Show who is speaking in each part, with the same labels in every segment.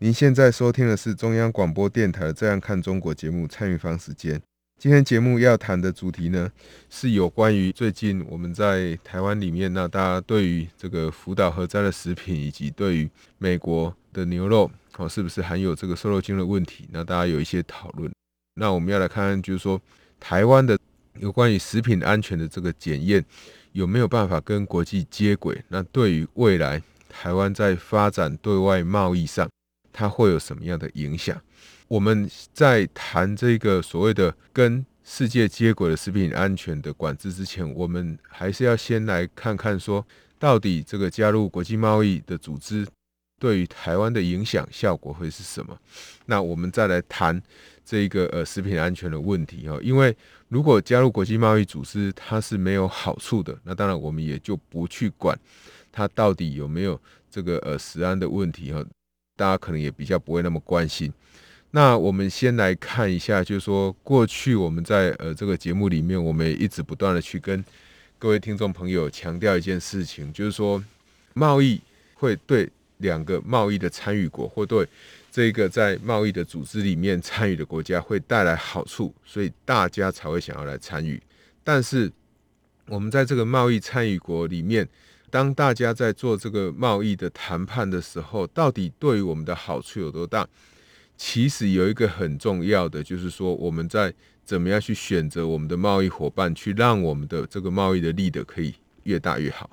Speaker 1: 您现在收听的是中央广播电台的《这样看中国》节目，参与方时间。今天节目要谈的主题呢，是有关于最近我们在台湾里面，那大家对于这个福岛核灾的食品，以及对于美国的牛肉哦，是不是含有这个瘦肉精的问题，那大家有一些讨论。那我们要来看看，就是说台湾的有关于食品安全的这个检验，有没有办法跟国际接轨？那对于未来，台湾在发展对外贸易上，它会有什么样的影响？我们在谈这个所谓的跟世界接轨的食品安全的管制之前，我们还是要先来看看说，到底这个加入国际贸易的组织对于台湾的影响效果会是什么？那我们再来谈这个呃食品安全的问题哦，因为如果加入国际贸易组织它是没有好处的，那当然我们也就不去管。它到底有没有这个呃食安的问题哈？大家可能也比较不会那么关心。那我们先来看一下，就是说过去我们在呃这个节目里面，我们也一直不断的去跟各位听众朋友强调一件事情，就是说贸易会对两个贸易的参与国或对这个在贸易的组织里面参与的国家会带来好处，所以大家才会想要来参与。但是我们在这个贸易参与国里面，当大家在做这个贸易的谈判的时候，到底对于我们的好处有多大？其实有一个很重要的，就是说我们在怎么样去选择我们的贸易伙伴，去让我们的这个贸易的利得可以越大越好。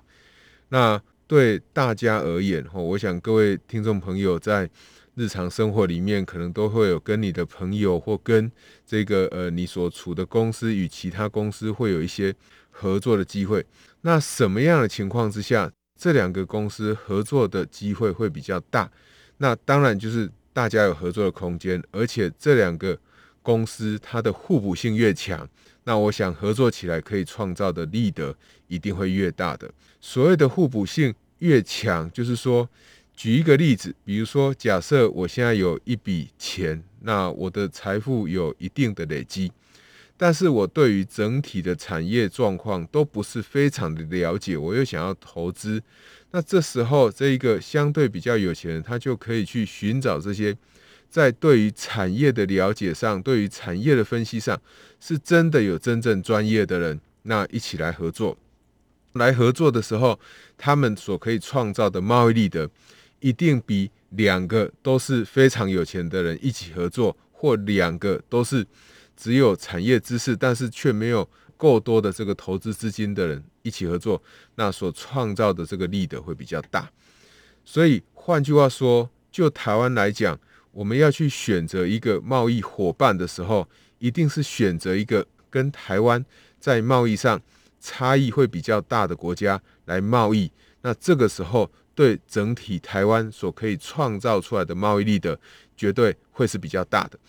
Speaker 1: 那对大家而言，哈，我想各位听众朋友在日常生活里面，可能都会有跟你的朋友或跟这个呃你所处的公司与其他公司会有一些合作的机会。那什么样的情况之下，这两个公司合作的机会会比较大？那当然就是大家有合作的空间，而且这两个公司它的互补性越强，那我想合作起来可以创造的利得一定会越大的。所谓的互补性越强，就是说，举一个例子，比如说，假设我现在有一笔钱，那我的财富有一定的累积。但是我对于整体的产业状况都不是非常的了解，我又想要投资，那这时候这一个相对比较有钱人，他就可以去寻找这些在对于产业的了解上，对于产业的分析上，是真的有真正专业的人，那一起来合作。来合作的时候，他们所可以创造的贸易利得，一定比两个都是非常有钱的人一起合作，或两个都是。只有产业知识，但是却没有够多的这个投资资金的人一起合作，那所创造的这个利得会比较大。所以换句话说，就台湾来讲，我们要去选择一个贸易伙伴的时候，一定是选择一个跟台湾在贸易上差异会比较大的国家来贸易。那这个时候，对整体台湾所可以创造出来的贸易利得，绝对会是比较大的。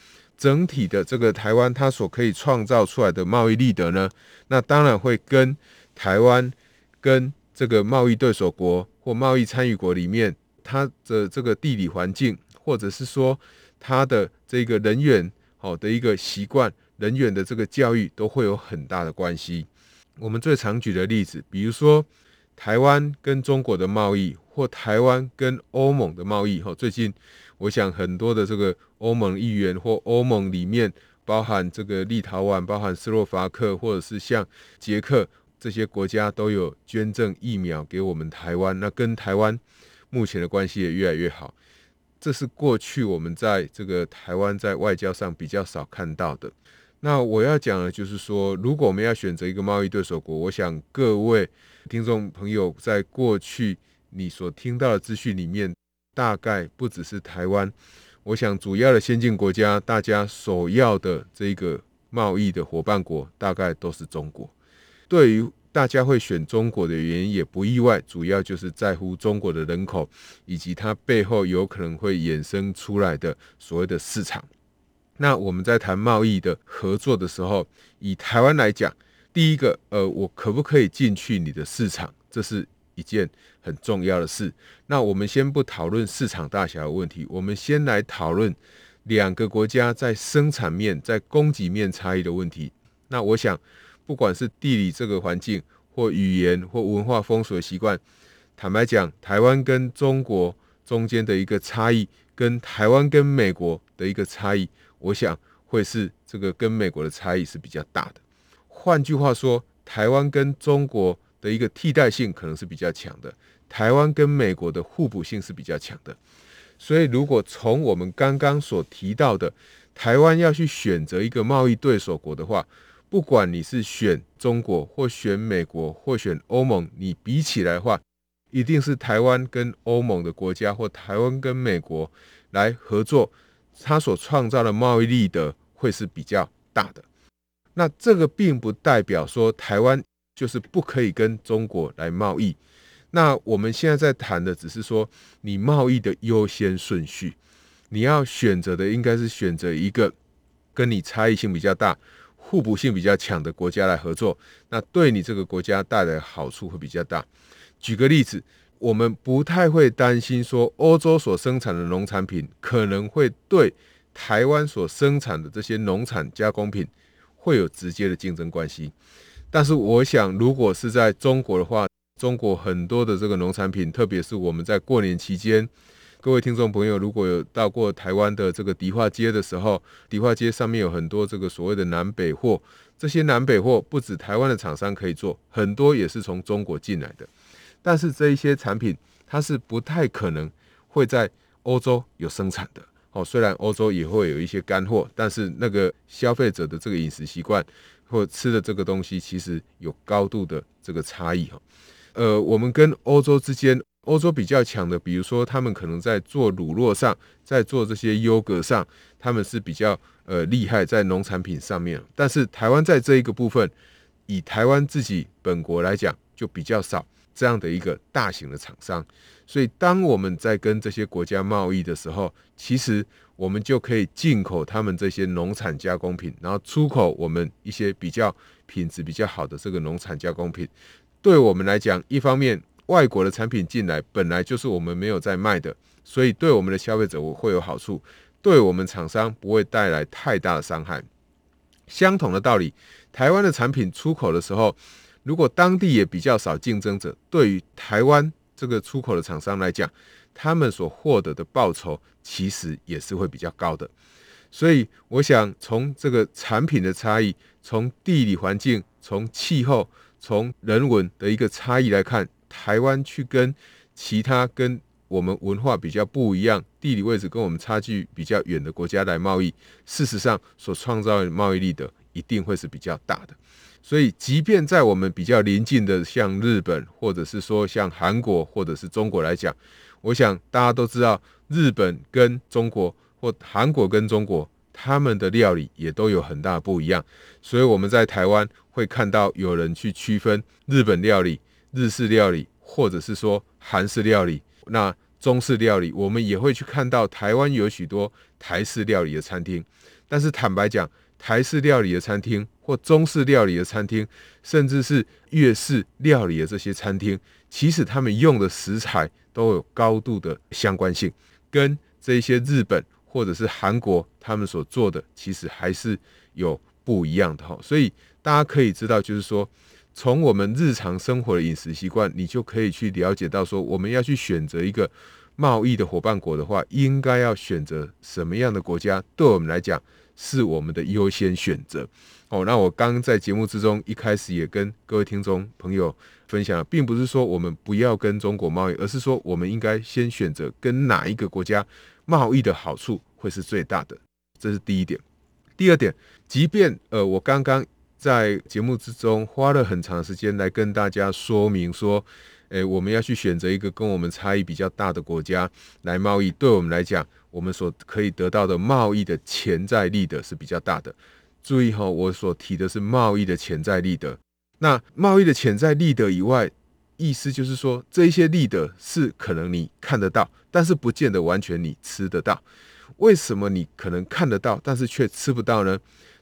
Speaker 1: 整体的这个台湾，它所可以创造出来的贸易利得呢，那当然会跟台湾跟这个贸易对手国或贸易参与国里面，它的这个地理环境，或者是说它的这个人员好的一个习惯，人员的这个教育，都会有很大的关系。我们最常举的例子，比如说台湾跟中国的贸易，或台湾跟欧盟的贸易，哈，最近。我想很多的这个欧盟议员或欧盟里面，包含这个立陶宛、包含斯洛伐克，或者是像捷克这些国家，都有捐赠疫苗给我们台湾。那跟台湾目前的关系也越来越好。这是过去我们在这个台湾在外交上比较少看到的。那我要讲的就是说，如果我们要选择一个贸易对手国，我想各位听众朋友在过去你所听到的资讯里面。大概不只是台湾，我想主要的先进国家，大家首要的这个贸易的伙伴国，大概都是中国。对于大家会选中国的原因也不意外，主要就是在乎中国的人口以及它背后有可能会衍生出来的所谓的市场。那我们在谈贸易的合作的时候，以台湾来讲，第一个，呃，我可不可以进去你的市场？这是一件很重要的事。那我们先不讨论市场大小的问题，我们先来讨论两个国家在生产面、在供给面差异的问题。那我想，不管是地理这个环境，或语言，或文化风俗习惯，坦白讲，台湾跟中国中间的一个差异，跟台湾跟美国的一个差异，我想会是这个跟美国的差异是比较大的。换句话说，台湾跟中国的一个替代性可能是比较强的，台湾跟美国的互补性是比较强的。所以，如果从我们刚刚所提到的，台湾要去选择一个贸易对手国的话，不管你是选中国或选美国或选欧盟，你比起来的话，一定是台湾跟欧盟的国家或台湾跟美国来合作，它所创造的贸易利得会是比较大的。那这个并不代表说台湾就是不可以跟中国来贸易。那我们现在在谈的只是说，你贸易的优先顺序，你要选择的应该是选择一个跟你差异性比较大、互补性比较强的国家来合作，那对你这个国家带来的好处会比较大。举个例子，我们不太会担心说欧洲所生产的农产品可能会对台湾所生产的这些农产加工品。会有直接的竞争关系，但是我想，如果是在中国的话，中国很多的这个农产品，特别是我们在过年期间，各位听众朋友如果有到过台湾的这个迪化街的时候，迪化街上面有很多这个所谓的南北货，这些南北货不止台湾的厂商可以做，很多也是从中国进来的，但是这一些产品它是不太可能会在欧洲有生产的。哦，虽然欧洲也会有一些干货，但是那个消费者的这个饮食习惯或吃的这个东西，其实有高度的这个差异哈。呃，我们跟欧洲之间，欧洲比较强的，比如说他们可能在做乳酪上，在做这些优格上，他们是比较呃厉害在农产品上面。但是台湾在这一个部分，以台湾自己本国来讲，就比较少这样的一个大型的厂商。所以，当我们在跟这些国家贸易的时候，其实我们就可以进口他们这些农产加工品，然后出口我们一些比较品质比较好的这个农产加工品。对我们来讲，一方面外国的产品进来本来就是我们没有在卖的，所以对我们的消费者会有好处，对我们厂商不会带来太大的伤害。相同的道理，台湾的产品出口的时候，如果当地也比较少竞争者，对于台湾。这个出口的厂商来讲，他们所获得的报酬其实也是会比较高的。所以，我想从这个产品的差异，从地理环境、从气候、从人文的一个差异来看，台湾去跟其他跟我们文化比较不一样、地理位置跟我们差距比较远的国家来贸易，事实上所创造的贸易力的一定会是比较大的。所以，即便在我们比较邻近的，像日本，或者是说像韩国，或者是中国来讲，我想大家都知道，日本跟中国或韩国跟中国，他们的料理也都有很大不一样。所以我们在台湾会看到有人去区分日本料理、日式料理，或者是说韩式料理，那中式料理，我们也会去看到台湾有许多台式料理的餐厅。但是坦白讲，台式料理的餐厅，或中式料理的餐厅，甚至是粤式料理的这些餐厅，其实他们用的食材都有高度的相关性，跟这些日本或者是韩国他们所做的，其实还是有不一样的哈。所以大家可以知道，就是说，从我们日常生活的饮食习惯，你就可以去了解到，说我们要去选择一个贸易的伙伴国的话，应该要选择什么样的国家，对我们来讲。是我们的优先选择哦。那我刚刚在节目之中一开始也跟各位听众朋友分享了，并不是说我们不要跟中国贸易，而是说我们应该先选择跟哪一个国家贸易的好处会是最大的。这是第一点。第二点，即便呃我刚刚在节目之中花了很长时间来跟大家说明说，诶，我们要去选择一个跟我们差异比较大的国家来贸易，对我们来讲。我们所可以得到的贸易的潜在利得是比较大的。注意哈，我所提的是贸易的潜在利得。那贸易的潜在利得以外，意思就是说，这一些利得是可能你看得到，但是不见得完全你吃得到。为什么你可能看得到，但是却吃不到呢？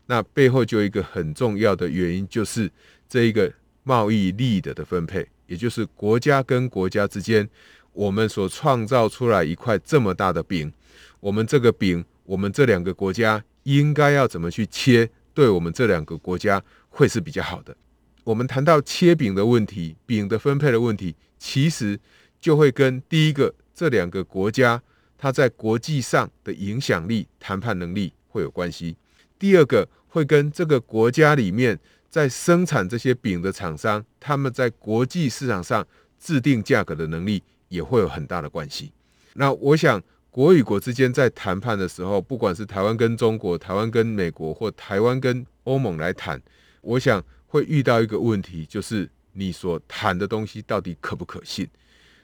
Speaker 1: 那背后就有一个很重要的原因，就是这一个贸易利得的分配，也就是国家跟国家之间，我们所创造出来一块这么大的饼，我们这个饼，我们这两个国家应该要怎么去切，对我们这两个国家会是比较好的。我们谈到切饼的问题，饼的分配的问题，其实就会跟第一个这两个国家它在国际上的影响力、谈判能力会有关系。第二个会跟这个国家里面在生产这些饼的厂商，他们在国际市场上制定价格的能力也会有很大的关系。那我想，国与国之间在谈判的时候，不管是台湾跟中国、台湾跟美国或台湾跟欧盟来谈，我想。会遇到一个问题，就是你所谈的东西到底可不可信？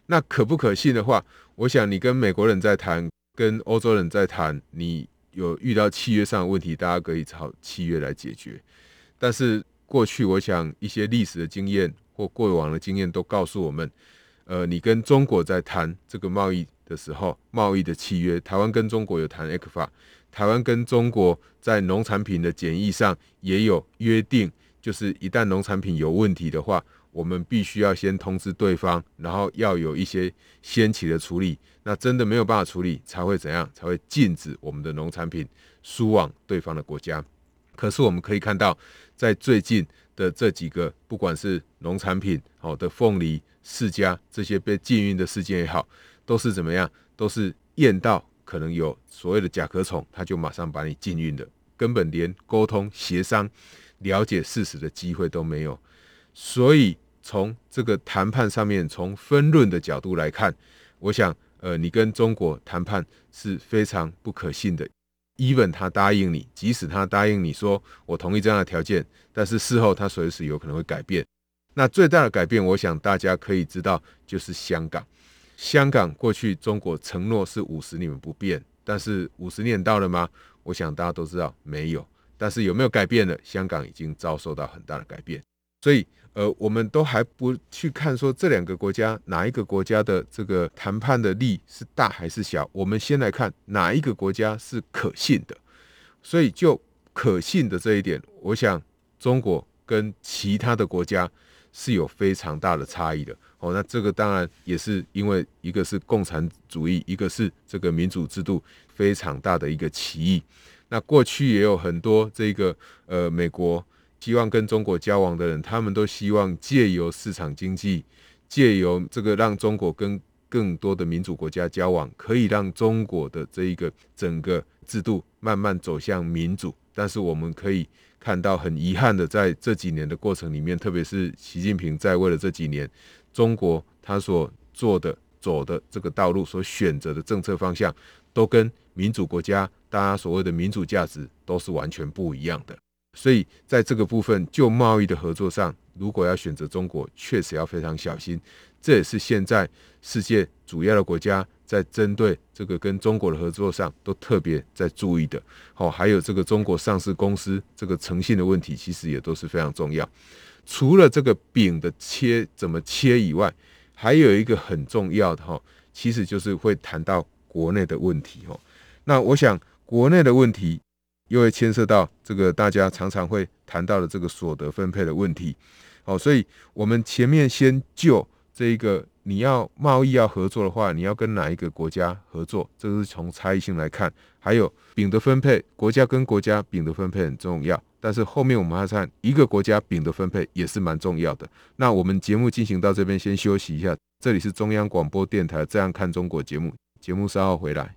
Speaker 1: 那可不可信的话，我想你跟美国人在谈，跟欧洲人在谈，你有遇到契约上的问题，大家可以朝契约来解决。但是过去，我想一些历史的经验或过往的经验都告诉我们，呃，你跟中国在谈这个贸易的时候，贸易的契约，台湾跟中国有谈 ECFA，台湾跟中国在农产品的检疫上也有约定。就是一旦农产品有问题的话，我们必须要先通知对方，然后要有一些先期的处理。那真的没有办法处理，才会怎样？才会禁止我们的农产品输往对方的国家。可是我们可以看到，在最近的这几个，不管是农产品好的凤梨、释迦这些被禁运的事件也好，都是怎么样？都是验到可能有所谓的甲壳虫，他就马上把你禁运的，根本连沟通协商。了解事实的机会都没有，所以从这个谈判上面，从分论的角度来看，我想，呃，你跟中国谈判是非常不可信的。Even 他答应你，即使他答应你说我同意这样的条件，但是事后他随时有可能会改变。那最大的改变，我想大家可以知道，就是香港。香港过去中国承诺是五十年不变，但是五十年到了吗？我想大家都知道没有。但是有没有改变呢？香港已经遭受到很大的改变，所以呃，我们都还不去看说这两个国家哪一个国家的这个谈判的力是大还是小。我们先来看哪一个国家是可信的。所以就可信的这一点，我想中国跟其他的国家是有非常大的差异的。哦，那这个当然也是因为一个是共产主义，一个是这个民主制度非常大的一个歧义。那过去也有很多这个呃，美国希望跟中国交往的人，他们都希望借由市场经济，借由这个让中国跟更多的民主国家交往，可以让中国的这一个整个制度慢慢走向民主。但是我们可以看到，很遗憾的，在这几年的过程里面，特别是习近平在位的这几年，中国他所做的、走的这个道路，所选择的政策方向，都跟民主国家。大家所谓的民主价值都是完全不一样的，所以在这个部分，就贸易的合作上，如果要选择中国，确实要非常小心。这也是现在世界主要的国家在针对这个跟中国的合作上都特别在注意的。好，还有这个中国上市公司这个诚信的问题，其实也都是非常重要。除了这个饼的切怎么切以外，还有一个很重要的哈，其实就是会谈到国内的问题哈。那我想。国内的问题又会牵涉到这个大家常常会谈到的这个所得分配的问题，好，所以我们前面先就这一个你要贸易要合作的话，你要跟哪一个国家合作，这是从差异性来看。还有饼的分配，国家跟国家饼的分配很重要，但是后面我们还看一个国家饼的分配也是蛮重要的。那我们节目进行到这边，先休息一下。这里是中央广播电台《这样看中国》节目，节目稍后回来。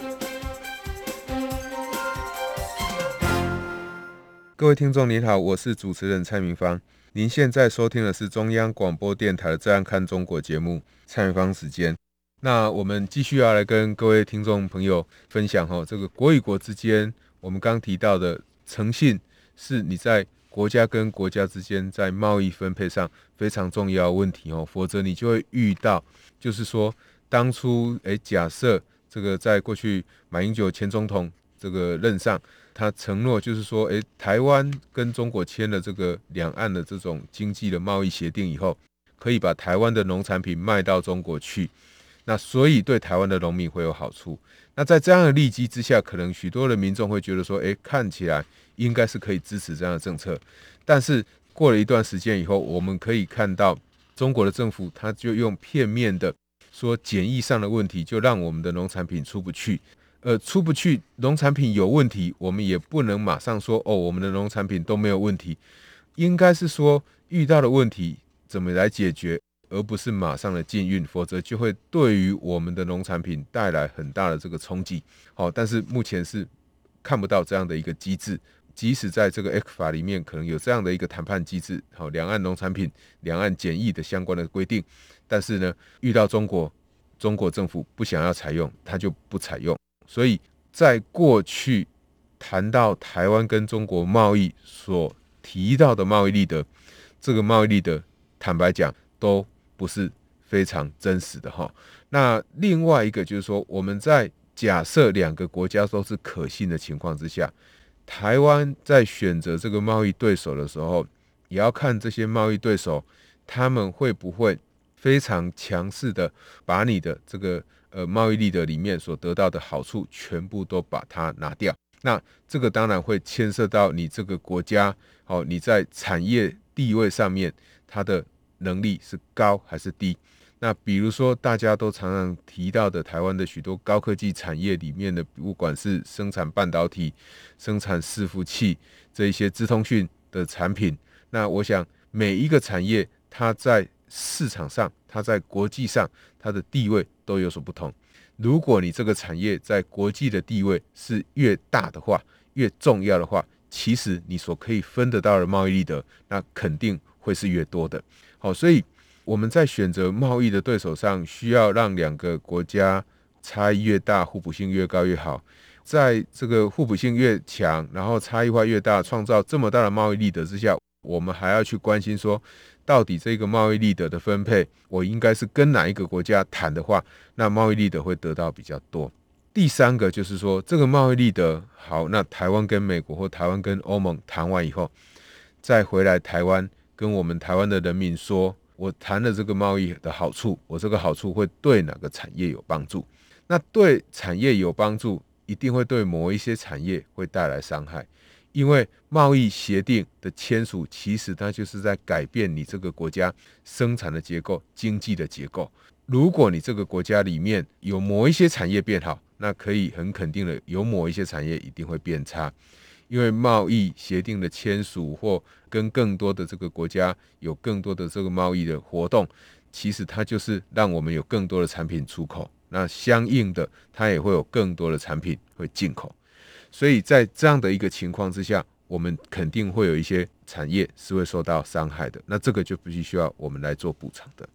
Speaker 1: 各位听众您好，我是主持人蔡明芳。您现在收听的是中央广播电台的《这样看中国》节目，蔡明芳时间。那我们继续要来跟各位听众朋友分享哈，这个国与国之间，我们刚提到的诚信是你在国家跟国家之间在贸易分配上非常重要问题哦，否则你就会遇到，就是说当初诶，假设这个在过去马英九前总统这个任上。他承诺就是说，诶，台湾跟中国签了这个两岸的这种经济的贸易协定以后，可以把台湾的农产品卖到中国去，那所以对台湾的农民会有好处。那在这样的利基之下，可能许多的民众会觉得说，诶，看起来应该是可以支持这样的政策。但是过了一段时间以后，我们可以看到中国的政府，他就用片面的说检疫上的问题，就让我们的农产品出不去。呃，出不去，农产品有问题，我们也不能马上说哦，我们的农产品都没有问题，应该是说遇到的问题怎么来解决，而不是马上的禁运，否则就会对于我们的农产品带来很大的这个冲击。好，但是目前是看不到这样的一个机制，即使在这个 ECFA 里面可能有这样的一个谈判机制，好，两岸农产品、两岸检疫的相关的规定，但是呢，遇到中国，中国政府不想要采用，他就不采用。所以在过去谈到台湾跟中国贸易所提到的贸易立得，这个贸易立得，坦白讲都不是非常真实的哈。那另外一个就是说，我们在假设两个国家都是可信的情况之下，台湾在选择这个贸易对手的时候，也要看这些贸易对手他们会不会非常强势的把你的这个。呃，贸易立得里面所得到的好处，全部都把它拿掉。那这个当然会牵涉到你这个国家，哦，你在产业地位上面，它的能力是高还是低？那比如说大家都常常提到的台湾的许多高科技产业里面的，不管是生产半导体、生产伺服器这一些资通讯的产品，那我想每一个产业它在市场上，它在国际上，它的地位都有所不同。如果你这个产业在国际的地位是越大的话，越重要的话，其实你所可以分得到的贸易利得，那肯定会是越多的。好，所以我们在选择贸易的对手上，需要让两个国家差异越大，互补性越高越好。在这个互补性越强，然后差异化越大，创造这么大的贸易利得之下，我们还要去关心说，到底这个贸易利得的分配，我应该是跟哪一个国家谈的话，那贸易利得会得到比较多。第三个就是说，这个贸易利得好，那台湾跟美国或台湾跟欧盟谈完以后，再回来台湾跟我们台湾的人民说，我谈了这个贸易的好处，我这个好处会对哪个产业有帮助？那对产业有帮助，一定会对某一些产业会带来伤害。因为贸易协定的签署，其实它就是在改变你这个国家生产的结构、经济的结构。如果你这个国家里面有某一些产业变好，那可以很肯定的，有某一些产业一定会变差。因为贸易协定的签署或跟更多的这个国家有更多的这个贸易的活动，其实它就是让我们有更多的产品出口。那相应的，它也会有更多的产品会进口。所以在这样的一个情况之下，我们肯定会有一些产业是会受到伤害的。那这个就必须需要我们来做补偿的。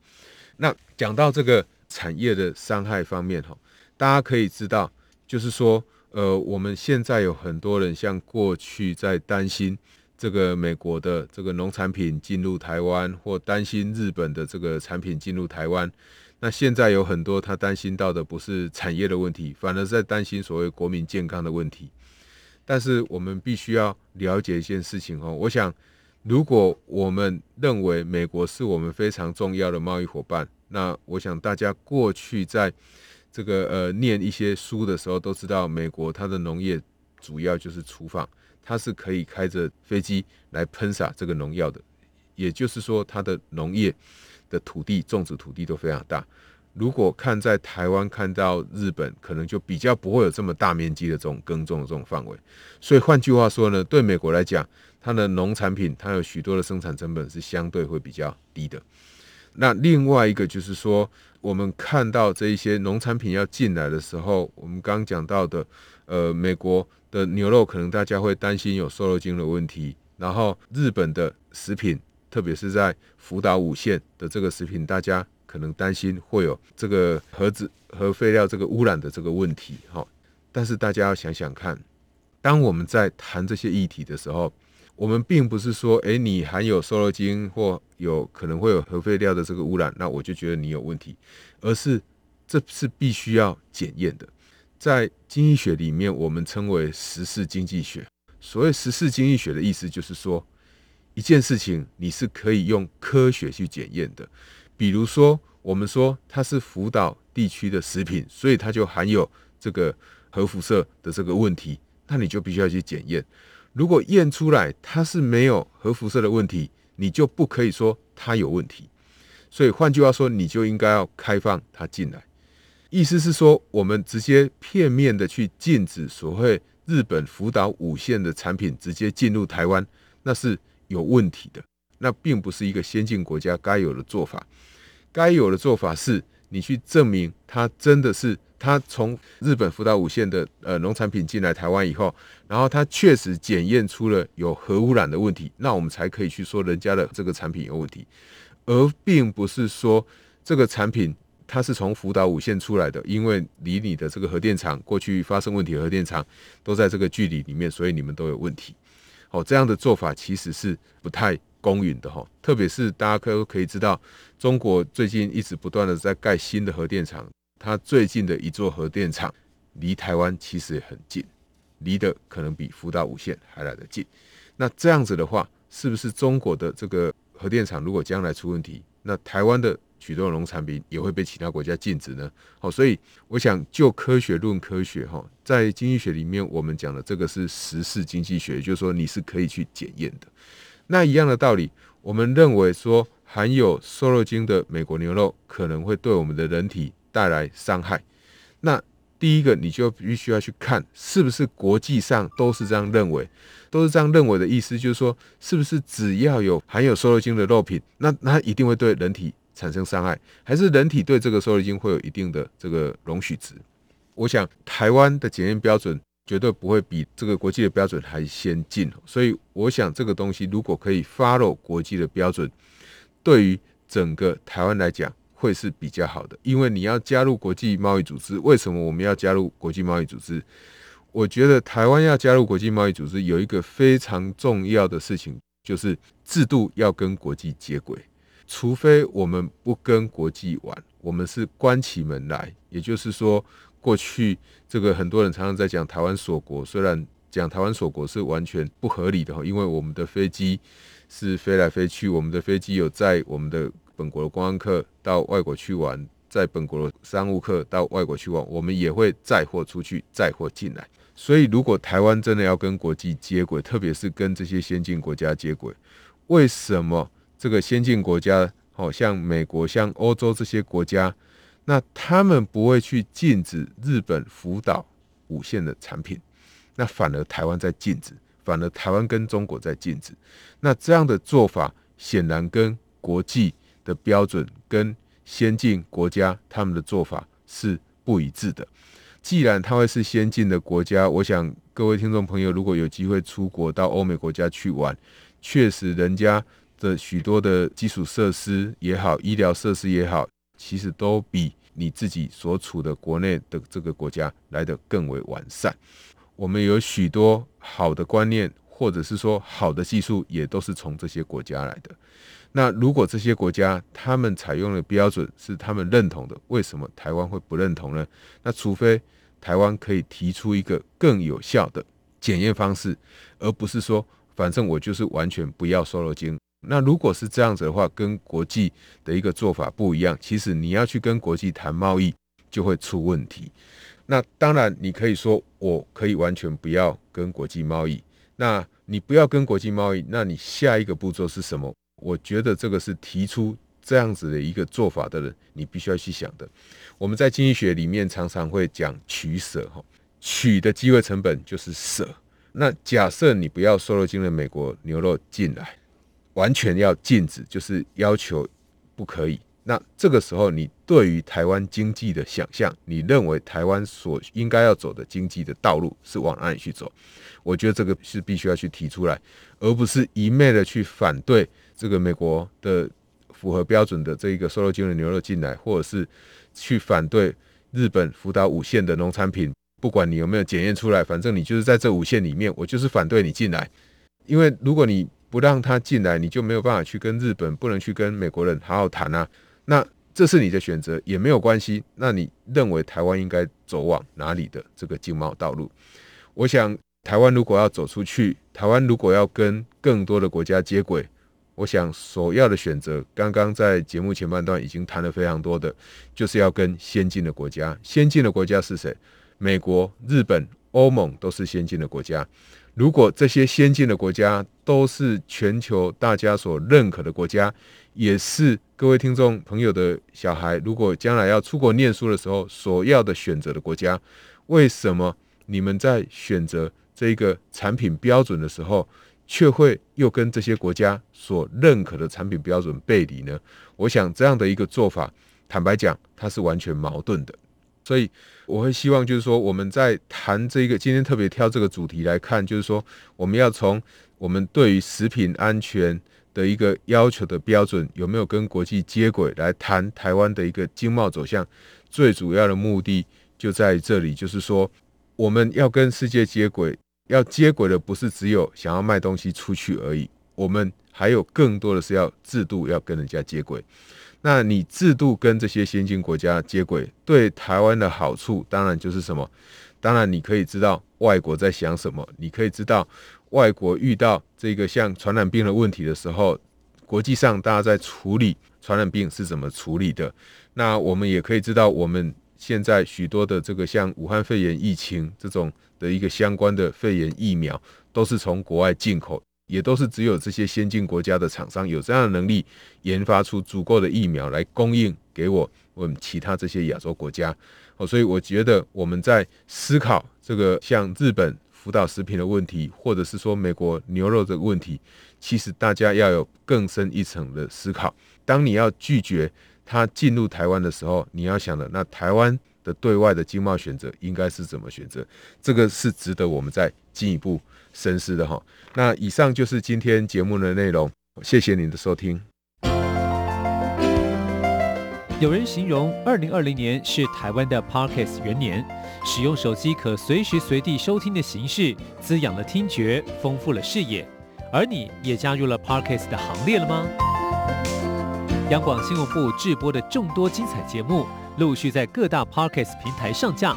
Speaker 1: 那讲到这个产业的伤害方面哈，大家可以知道，就是说，呃，我们现在有很多人像过去在担心这个美国的这个农产品进入台湾，或担心日本的这个产品进入台湾。那现在有很多他担心到的不是产业的问题，反而在担心所谓国民健康的问题。但是我们必须要了解一件事情哦，我想，如果我们认为美国是我们非常重要的贸易伙伴，那我想大家过去在这个呃念一些书的时候都知道，美国它的农业主要就是厨房，它是可以开着飞机来喷洒这个农药的，也就是说，它的农业的土地种植土地都非常大。如果看在台湾看到日本，可能就比较不会有这么大面积的这种耕种的这种范围。所以换句话说呢，对美国来讲，它的农产品它有许多的生产成本是相对会比较低的。那另外一个就是说，我们看到这一些农产品要进来的时候，我们刚讲到的，呃，美国的牛肉可能大家会担心有瘦肉精的问题，然后日本的食品，特别是在福岛五县的这个食品，大家可能担心会有这个核子核废料这个污染的这个问题，哈。但是大家要想想看，当我们在谈这些议题的时候，我们并不是说，诶，你含有瘦肉精或有可能会有核废料的这个污染，那我就觉得你有问题，而是这是必须要检验的。在经济学里面，我们称为时事经济学。所谓时事经济学的意思，就是说一件事情你是可以用科学去检验的。比如说，我们说它是福岛地区的食品，所以它就含有这个核辐射的这个问题，那你就必须要去检验。如果验出来它是没有核辐射的问题，你就不可以说它有问题。所以换句话说，你就应该要开放它进来。意思是说，我们直接片面的去禁止所谓日本福岛五县的产品直接进入台湾，那是有问题的。那并不是一个先进国家该有的做法。该有的做法是，你去证明它真的是。他从日本福岛五县的呃农产品进来台湾以后，然后他确实检验出了有核污染的问题，那我们才可以去说人家的这个产品有问题，而并不是说这个产品它是从福岛五县出来的，因为离你的这个核电厂过去发生问题核电厂都在这个距离里面，所以你们都有问题。好，这样的做法其实是不太公允的哈，特别是大家可可以知道，中国最近一直不断的在盖新的核电厂。它最近的一座核电厂离台湾其实很近，离得可能比福岛五线还来得近。那这样子的话，是不是中国的这个核电厂如果将来出问题，那台湾的许多农产品也会被其他国家禁止呢？好，所以我想就科学论科学哈，在经济学里面我们讲的这个是时事经济学，就是说你是可以去检验的。那一样的道理，我们认为说含有瘦肉精的美国牛肉可能会对我们的人体。带来伤害，那第一个你就必须要去看是不是国际上都是这样认为，都是这样认为的意思，就是说是不是只要有含有瘦肉精的肉品，那那一定会对人体产生伤害，还是人体对这个瘦肉精会有一定的这个容许值？我想台湾的检验标准绝对不会比这个国际的标准还先进，所以我想这个东西如果可以 follow 国际的标准，对于整个台湾来讲。会是比较好的，因为你要加入国际贸易组织。为什么我们要加入国际贸易组织？我觉得台湾要加入国际贸易组织有一个非常重要的事情，就是制度要跟国际接轨。除非我们不跟国际玩，我们是关起门来。也就是说，过去这个很多人常常在讲台湾锁国，虽然讲台湾锁国是完全不合理的哈，因为我们的飞机是飞来飞去，我们的飞机有载我们的。本国的观光客到外国去玩，在本国的商务客到外国去玩，我们也会载货出去，载货进来。所以，如果台湾真的要跟国际接轨，特别是跟这些先进国家接轨，为什么这个先进国家，好像美国、像欧洲这些国家，那他们不会去禁止日本福岛五线的产品，那反而台湾在禁止，反而台湾跟中国在禁止。那这样的做法，显然跟国际。的标准跟先进国家他们的做法是不一致的。既然它会是先进的国家，我想各位听众朋友，如果有机会出国到欧美国家去玩，确实人家的许多的基础设施也好，医疗设施也好，其实都比你自己所处的国内的这个国家来得更为完善。我们有许多好的观念，或者是说好的技术，也都是从这些国家来的。那如果这些国家他们采用的标准是他们认同的，为什么台湾会不认同呢？那除非台湾可以提出一个更有效的检验方式，而不是说反正我就是完全不要瘦肉精。那如果是这样子的话，跟国际的一个做法不一样。其实你要去跟国际谈贸易，就会出问题。那当然你可以说我可以完全不要跟国际贸易。那你不要跟国际贸易，那你下一个步骤是什么？我觉得这个是提出这样子的一个做法的人，你必须要去想的。我们在经济学里面常常会讲取舍，哈，取的机会成本就是舍。那假设你不要瘦肉精的美国牛肉进来，完全要禁止，就是要求不可以。那这个时候，你对于台湾经济的想象，你认为台湾所应该要走的经济的道路是往哪里去走？我觉得这个是必须要去提出来，而不是一昧的去反对这个美国的符合标准的这一个瘦肉精的牛肉进来，或者是去反对日本福岛五线的农产品，不管你有没有检验出来，反正你就是在这五线里面，我就是反对你进来，因为如果你不让他进来，你就没有办法去跟日本，不能去跟美国人好好谈啊。那这是你的选择，也没有关系。那你认为台湾应该走往哪里的这个经贸道路？我想，台湾如果要走出去，台湾如果要跟更多的国家接轨，我想首要的选择，刚刚在节目前半段已经谈了非常多的，就是要跟先进的国家。先进的国家是谁？美国、日本、欧盟都是先进的国家。如果这些先进的国家都是全球大家所认可的国家，也是各位听众朋友的小孩，如果将来要出国念书的时候所要的选择的国家，为什么你们在选择这个产品标准的时候，却会又跟这些国家所认可的产品标准背离呢？我想这样的一个做法，坦白讲，它是完全矛盾的。所以我会希望，就是说我们在谈这个今天特别挑这个主题来看，就是说我们要从我们对于食品安全的一个要求的标准有没有跟国际接轨来谈台湾的一个经贸走向。最主要的目的就在这里，就是说我们要跟世界接轨，要接轨的不是只有想要卖东西出去而已，我们还有更多的是要制度要跟人家接轨。那你制度跟这些先进国家接轨，对台湾的好处当然就是什么？当然你可以知道外国在想什么，你可以知道外国遇到这个像传染病的问题的时候，国际上大家在处理传染病是怎么处理的。那我们也可以知道，我们现在许多的这个像武汉肺炎疫情这种的一个相关的肺炎疫苗，都是从国外进口。也都是只有这些先进国家的厂商有这样的能力，研发出足够的疫苗来供应给我我们其他这些亚洲国家。哦，所以我觉得我们在思考这个像日本福岛食品的问题，或者是说美国牛肉这个问题，其实大家要有更深一层的思考。当你要拒绝它进入台湾的时候，你要想的，那台湾的对外的经贸选择应该是怎么选择？这个是值得我们再进一步深思的哈。那以上就是今天节目的内容，谢谢您的收听。
Speaker 2: 有人形容二零二零年是台湾的 Parkes 元年，使用手机可随时随地收听的形式，滋养了听觉，丰富了视野。而你也加入了 Parkes 的行列了吗？央广新闻部制播的众多精彩节目，陆续在各大 Parkes 平台上架，